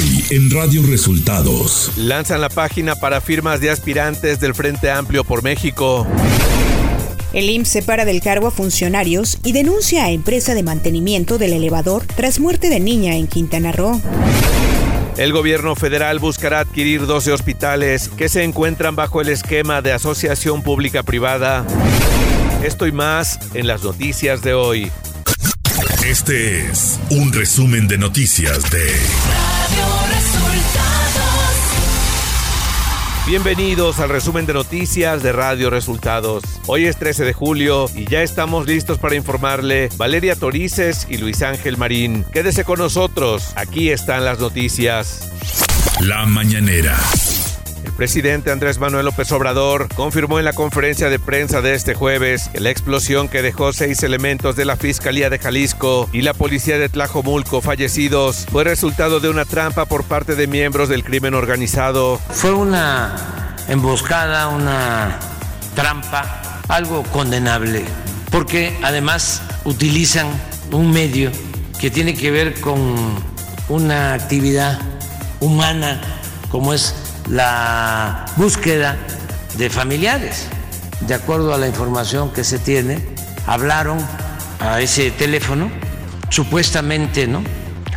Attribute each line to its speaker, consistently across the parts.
Speaker 1: Hoy en Radio Resultados.
Speaker 2: Lanzan la página para firmas de aspirantes del Frente Amplio por México.
Speaker 3: El IMSS separa del cargo a funcionarios y denuncia a empresa de mantenimiento del elevador tras muerte de niña en Quintana Roo.
Speaker 2: El gobierno federal buscará adquirir 12 hospitales que se encuentran bajo el esquema de asociación pública-privada. Esto y más en las noticias de hoy.
Speaker 1: Este es un resumen de noticias de Radio Resultados.
Speaker 2: Bienvenidos al resumen de noticias de Radio Resultados. Hoy es 13 de julio y ya estamos listos para informarle Valeria Torices y Luis Ángel Marín. Quédese con nosotros, aquí están las noticias.
Speaker 1: La mañanera
Speaker 2: presidente Andrés Manuel López Obrador confirmó en la conferencia de prensa de este jueves que la explosión que dejó seis elementos de la Fiscalía de Jalisco y la Policía de Tlajomulco fallecidos fue resultado de una trampa por parte de miembros del crimen organizado.
Speaker 4: Fue una emboscada, una trampa, algo condenable, porque además utilizan un medio que tiene que ver con una actividad humana como es la búsqueda de familiares. De acuerdo a la información que se tiene, hablaron a ese teléfono, supuestamente, ¿no?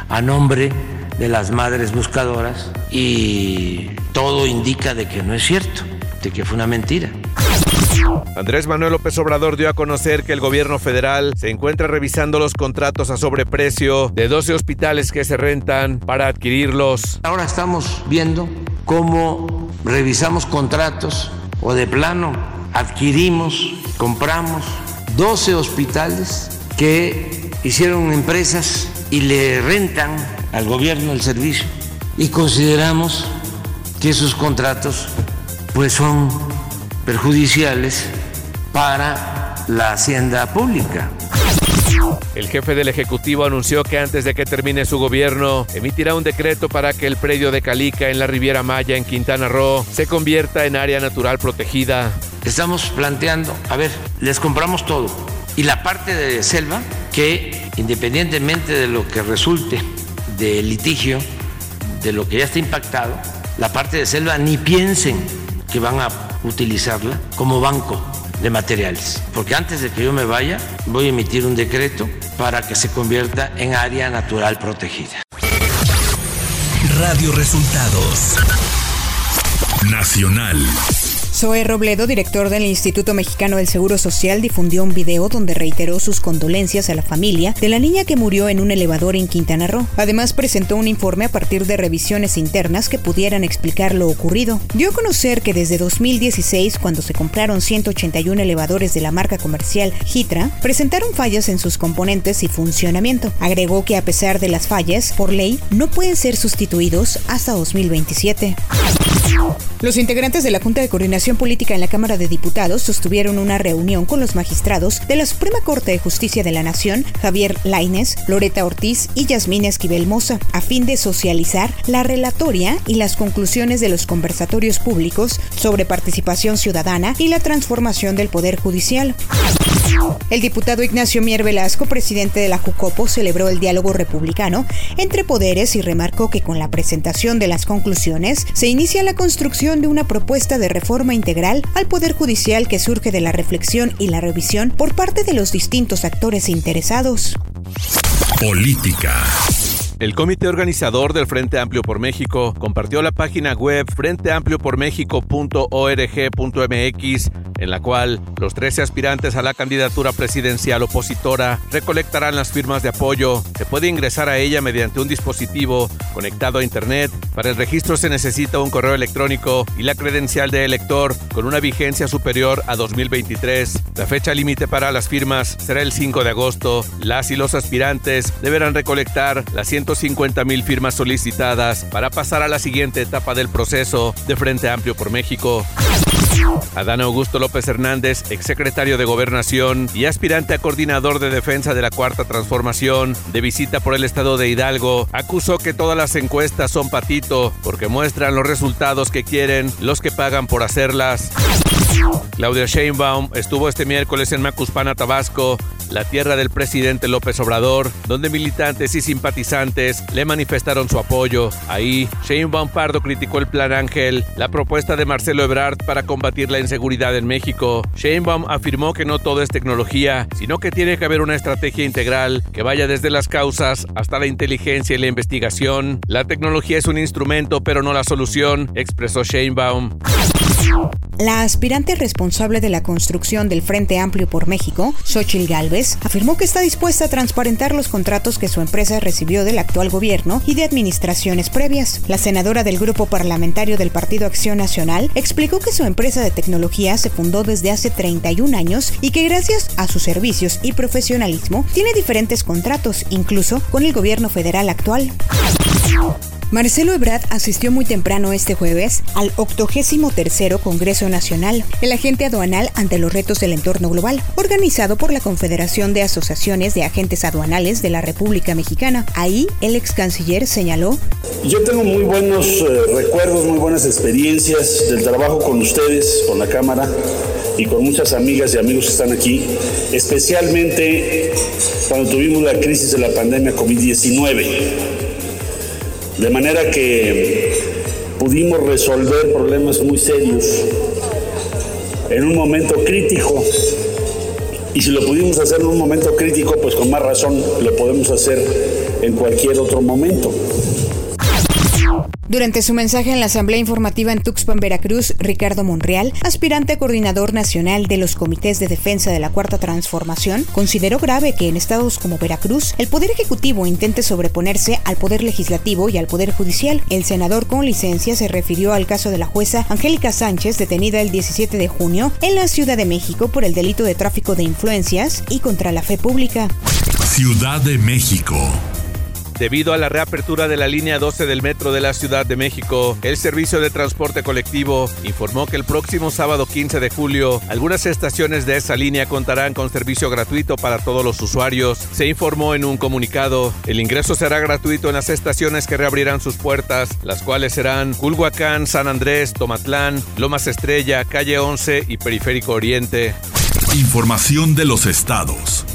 Speaker 4: A nombre de las madres buscadoras y todo indica de que no es cierto, de que fue una mentira.
Speaker 2: Andrés Manuel López Obrador dio a conocer que el gobierno federal se encuentra revisando los contratos a sobreprecio de 12 hospitales que se rentan para adquirirlos.
Speaker 4: Ahora estamos viendo cómo revisamos contratos o de plano adquirimos, compramos 12 hospitales que hicieron empresas y le rentan al gobierno el servicio y consideramos que esos contratos pues son perjudiciales para la hacienda pública.
Speaker 2: El jefe del Ejecutivo anunció que antes de que termine su gobierno, emitirá un decreto para que el predio de Calica en la Riviera Maya, en Quintana Roo, se convierta en área natural protegida.
Speaker 4: Estamos planteando, a ver, les compramos todo. Y la parte de selva, que independientemente de lo que resulte del litigio, de lo que ya está impactado, la parte de selva ni piensen que van a utilizarla como banco de materiales. Porque antes de que yo me vaya, voy a emitir un decreto para que se convierta en área natural protegida.
Speaker 1: Radio Resultados Nacional.
Speaker 3: Zoe Robledo, director del Instituto Mexicano del Seguro Social, difundió un video donde reiteró sus condolencias a la familia de la niña que murió en un elevador en Quintana Roo. Además, presentó un informe a partir de revisiones internas que pudieran explicar lo ocurrido. Dio a conocer que desde 2016, cuando se compraron 181 elevadores de la marca comercial Hitra, presentaron fallas en sus componentes y funcionamiento. Agregó que a pesar de las fallas, por ley, no pueden ser sustituidos hasta 2027. Los integrantes de la Junta de Coordinación Política en la Cámara de Diputados sostuvieron una reunión con los magistrados de la Suprema Corte de Justicia de la Nación, Javier Laines, Loreta Ortiz y Yasmín Esquivel Moza, a fin de socializar la relatoria y las conclusiones de los conversatorios públicos sobre participación ciudadana y la transformación del Poder Judicial. El diputado Ignacio Mier Velasco, presidente de la Jucopo, celebró el diálogo republicano entre poderes y remarcó que con la presentación de las conclusiones se inicia la construcción de una propuesta de reforma integral al Poder Judicial que surge de la reflexión y la revisión por parte de los distintos actores interesados.
Speaker 1: Política.
Speaker 2: El comité organizador del Frente Amplio por México compartió la página web frenteampliopormexico.org.mx en la cual los 13 aspirantes a la candidatura presidencial opositora recolectarán las firmas de apoyo. Se puede ingresar a ella mediante un dispositivo conectado a Internet. Para el registro se necesita un correo electrónico y la credencial de elector con una vigencia superior a 2023. La fecha límite para las firmas será el 5 de agosto. Las y los aspirantes deberán recolectar las 150 mil firmas solicitadas para pasar a la siguiente etapa del proceso de Frente Amplio por México. Adán Augusto López Hernández, exsecretario de Gobernación y aspirante a coordinador de defensa de la Cuarta Transformación, de visita por el estado de Hidalgo, acusó que todas las encuestas son patito porque muestran los resultados que quieren los que pagan por hacerlas. Claudia Sheinbaum estuvo este miércoles en Macuspana, Tabasco, la tierra del presidente López Obrador, donde militantes y simpatizantes le manifestaron su apoyo. Ahí, Sheinbaum Pardo criticó el Plan Ángel, la propuesta de Marcelo Ebrard para combatir la inseguridad en México. Sheinbaum afirmó que no todo es tecnología, sino que tiene que haber una estrategia integral que vaya desde las causas hasta la inteligencia y la investigación. La tecnología es un instrumento, pero no la solución, expresó Sheinbaum.
Speaker 3: La aspirante responsable de la construcción del Frente Amplio por México, Xochitl Gálvez, afirmó que está dispuesta a transparentar los contratos que su empresa recibió del actual gobierno y de administraciones previas. La senadora del grupo parlamentario del Partido Acción Nacional explicó que su empresa de tecnología se fundó desde hace 31 años y que gracias a sus servicios y profesionalismo tiene diferentes contratos, incluso con el gobierno federal actual. Marcelo Ebrard asistió muy temprano este jueves al 83 Congreso Nacional, el agente aduanal ante los retos del entorno global, organizado por la Confederación de Asociaciones de Agentes Aduanales de la República Mexicana. Ahí, el ex canciller señaló:
Speaker 5: Yo tengo muy buenos eh, recuerdos, muy buenas experiencias del trabajo con ustedes, con la Cámara y con muchas amigas y amigos que están aquí, especialmente cuando tuvimos la crisis de la pandemia COVID-19 de manera que pudimos resolver problemas muy serios en un momento crítico. Y si lo pudimos hacer en un momento crítico, pues con más razón lo podemos hacer en cualquier otro momento.
Speaker 3: Durante su mensaje en la Asamblea Informativa en Tuxpan, Veracruz, Ricardo Monreal, aspirante a coordinador nacional de los comités de defensa de la Cuarta Transformación, consideró grave que en estados como Veracruz el Poder Ejecutivo intente sobreponerse al Poder Legislativo y al Poder Judicial. El senador con licencia se refirió al caso de la jueza Angélica Sánchez, detenida el 17 de junio en la Ciudad de México por el delito de tráfico de influencias y contra la fe pública.
Speaker 1: Ciudad de México.
Speaker 2: Debido a la reapertura de la línea 12 del metro de la Ciudad de México, el servicio de transporte colectivo informó que el próximo sábado 15 de julio, algunas estaciones de esa línea contarán con servicio gratuito para todos los usuarios. Se informó en un comunicado, el ingreso será gratuito en las estaciones que reabrirán sus puertas, las cuales serán Culhuacán, San Andrés, Tomatlán, Lomas Estrella, Calle 11 y Periférico Oriente.
Speaker 1: Información de los estados.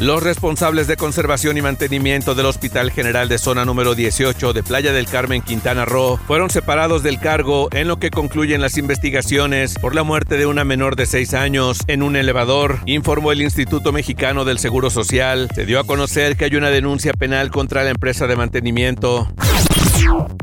Speaker 2: Los responsables de conservación y mantenimiento del Hospital General de Zona número 18 de Playa del Carmen, Quintana Roo, fueron separados del cargo en lo que concluyen las investigaciones por la muerte de una menor de 6 años en un elevador, informó el Instituto Mexicano del Seguro Social. Se dio a conocer que hay una denuncia penal contra la empresa de mantenimiento.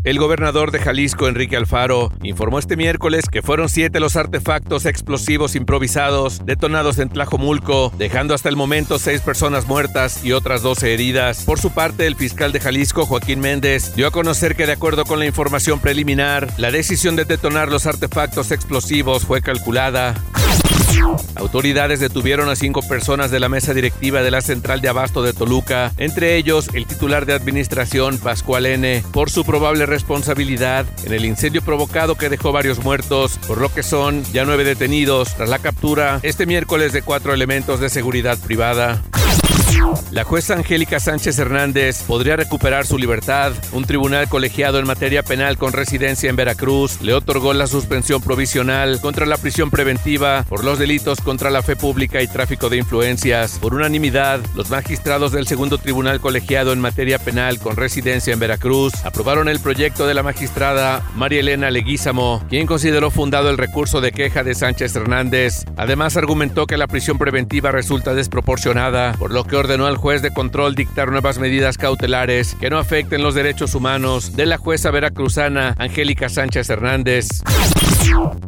Speaker 2: El gobernador de Jalisco, Enrique Alfaro, informó este miércoles que fueron siete los artefactos explosivos improvisados detonados en Tlajomulco, dejando hasta el momento seis personas muertas y otras 12 heridas. Por su parte, el fiscal de Jalisco, Joaquín Méndez, dio a conocer que de acuerdo con la información preliminar, la decisión de detonar los artefactos explosivos fue calculada. Autoridades detuvieron a cinco personas de la mesa directiva de la Central de Abasto de Toluca, entre ellos el titular de administración Pascual N, por su probable responsabilidad en el incendio provocado que dejó varios muertos, por lo que son ya nueve detenidos tras la captura este miércoles de cuatro elementos de seguridad privada. La jueza Angélica Sánchez Hernández podría recuperar su libertad. Un tribunal colegiado en materia penal con residencia en Veracruz le otorgó la suspensión provisional contra la prisión preventiva por los delitos contra la fe pública y tráfico de influencias. Por unanimidad, los magistrados del segundo tribunal colegiado en materia penal con residencia en Veracruz aprobaron el proyecto de la magistrada María Elena Leguízamo, quien consideró fundado el recurso de queja de Sánchez Hernández. Además, argumentó que la prisión preventiva resulta desproporcionada, por lo ordenó al juez de control dictar nuevas medidas cautelares que no afecten los derechos humanos de la jueza veracruzana Angélica Sánchez Hernández.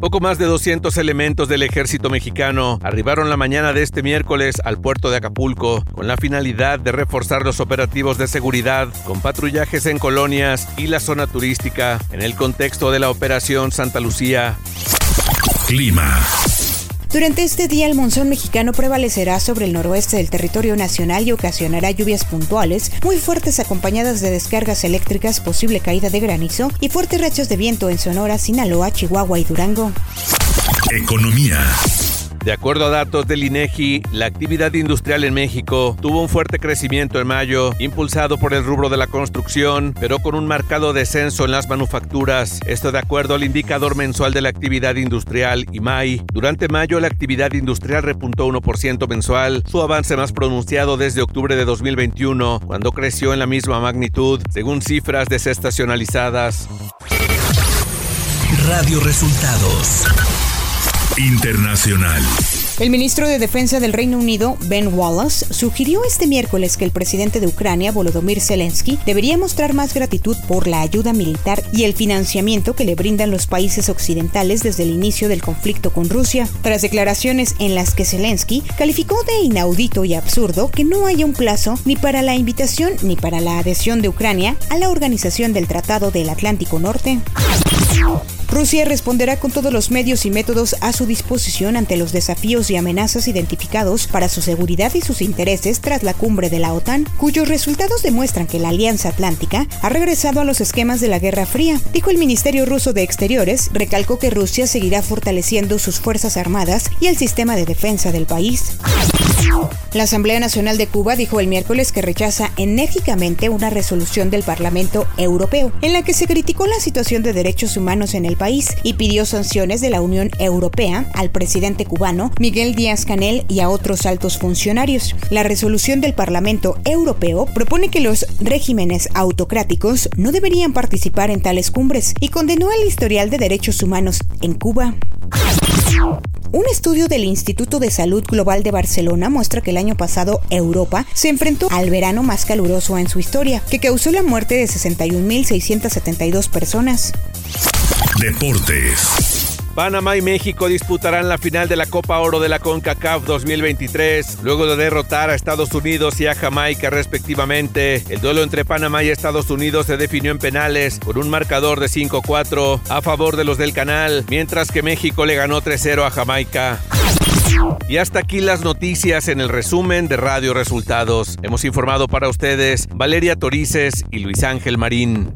Speaker 2: Poco más de 200 elementos del ejército mexicano arribaron la mañana de este miércoles al puerto de Acapulco con la finalidad de reforzar los operativos de seguridad con patrullajes en colonias y la zona turística en el contexto de la Operación Santa Lucía.
Speaker 1: Clima.
Speaker 3: Durante este día el monzón mexicano prevalecerá sobre el noroeste del territorio nacional y ocasionará lluvias puntuales muy fuertes acompañadas de descargas eléctricas, posible caída de granizo y fuertes rachas de viento en Sonora, Sinaloa, Chihuahua y Durango.
Speaker 1: Economía.
Speaker 2: De acuerdo a datos del INEGI, la actividad industrial en México tuvo un fuerte crecimiento en mayo, impulsado por el rubro de la construcción, pero con un marcado descenso en las manufacturas. Esto de acuerdo al indicador mensual de la actividad industrial IMAI. Durante mayo la actividad industrial repuntó 1% mensual, su avance más pronunciado desde octubre de 2021, cuando creció en la misma magnitud, según cifras desestacionalizadas.
Speaker 1: Radio Resultados Internacional.
Speaker 3: El ministro de Defensa del Reino Unido, Ben Wallace, sugirió este miércoles que el presidente de Ucrania, Volodymyr Zelensky, debería mostrar más gratitud por la ayuda militar y el financiamiento que le brindan los países occidentales desde el inicio del conflicto con Rusia, tras declaraciones en las que Zelensky calificó de inaudito y absurdo que no haya un plazo ni para la invitación ni para la adhesión de Ucrania a la Organización del Tratado del Atlántico Norte. Rusia responderá con todos los medios y métodos a su disposición ante los desafíos y amenazas identificados para su seguridad y sus intereses tras la cumbre de la OTAN, cuyos resultados demuestran que la Alianza Atlántica ha regresado a los esquemas de la Guerra Fría, dijo el Ministerio ruso de Exteriores, recalcó que Rusia seguirá fortaleciendo sus fuerzas armadas y el sistema de defensa del país. La Asamblea Nacional de Cuba dijo el miércoles que rechaza enérgicamente una resolución del Parlamento Europeo en la que se criticó la situación de derechos humanos en el país y pidió sanciones de la Unión Europea al presidente cubano Miguel Díaz Canel y a otros altos funcionarios. La resolución del Parlamento Europeo propone que los regímenes autocráticos no deberían participar en tales cumbres y condenó el historial de derechos humanos en Cuba. Un estudio del Instituto de Salud Global de Barcelona muestra que el año pasado Europa se enfrentó al verano más caluroso en su historia, que causó la muerte de 61.672 personas.
Speaker 1: Deportes.
Speaker 2: Panamá y México disputarán la final de la Copa Oro de la CONCACAF 2023, luego de derrotar a Estados Unidos y a Jamaica respectivamente. El duelo entre Panamá y Estados Unidos se definió en penales con un marcador de 5-4 a favor de los del canal, mientras que México le ganó 3-0 a Jamaica. Y hasta aquí las noticias en el resumen de Radio Resultados. Hemos informado para ustedes Valeria Torices y Luis Ángel Marín.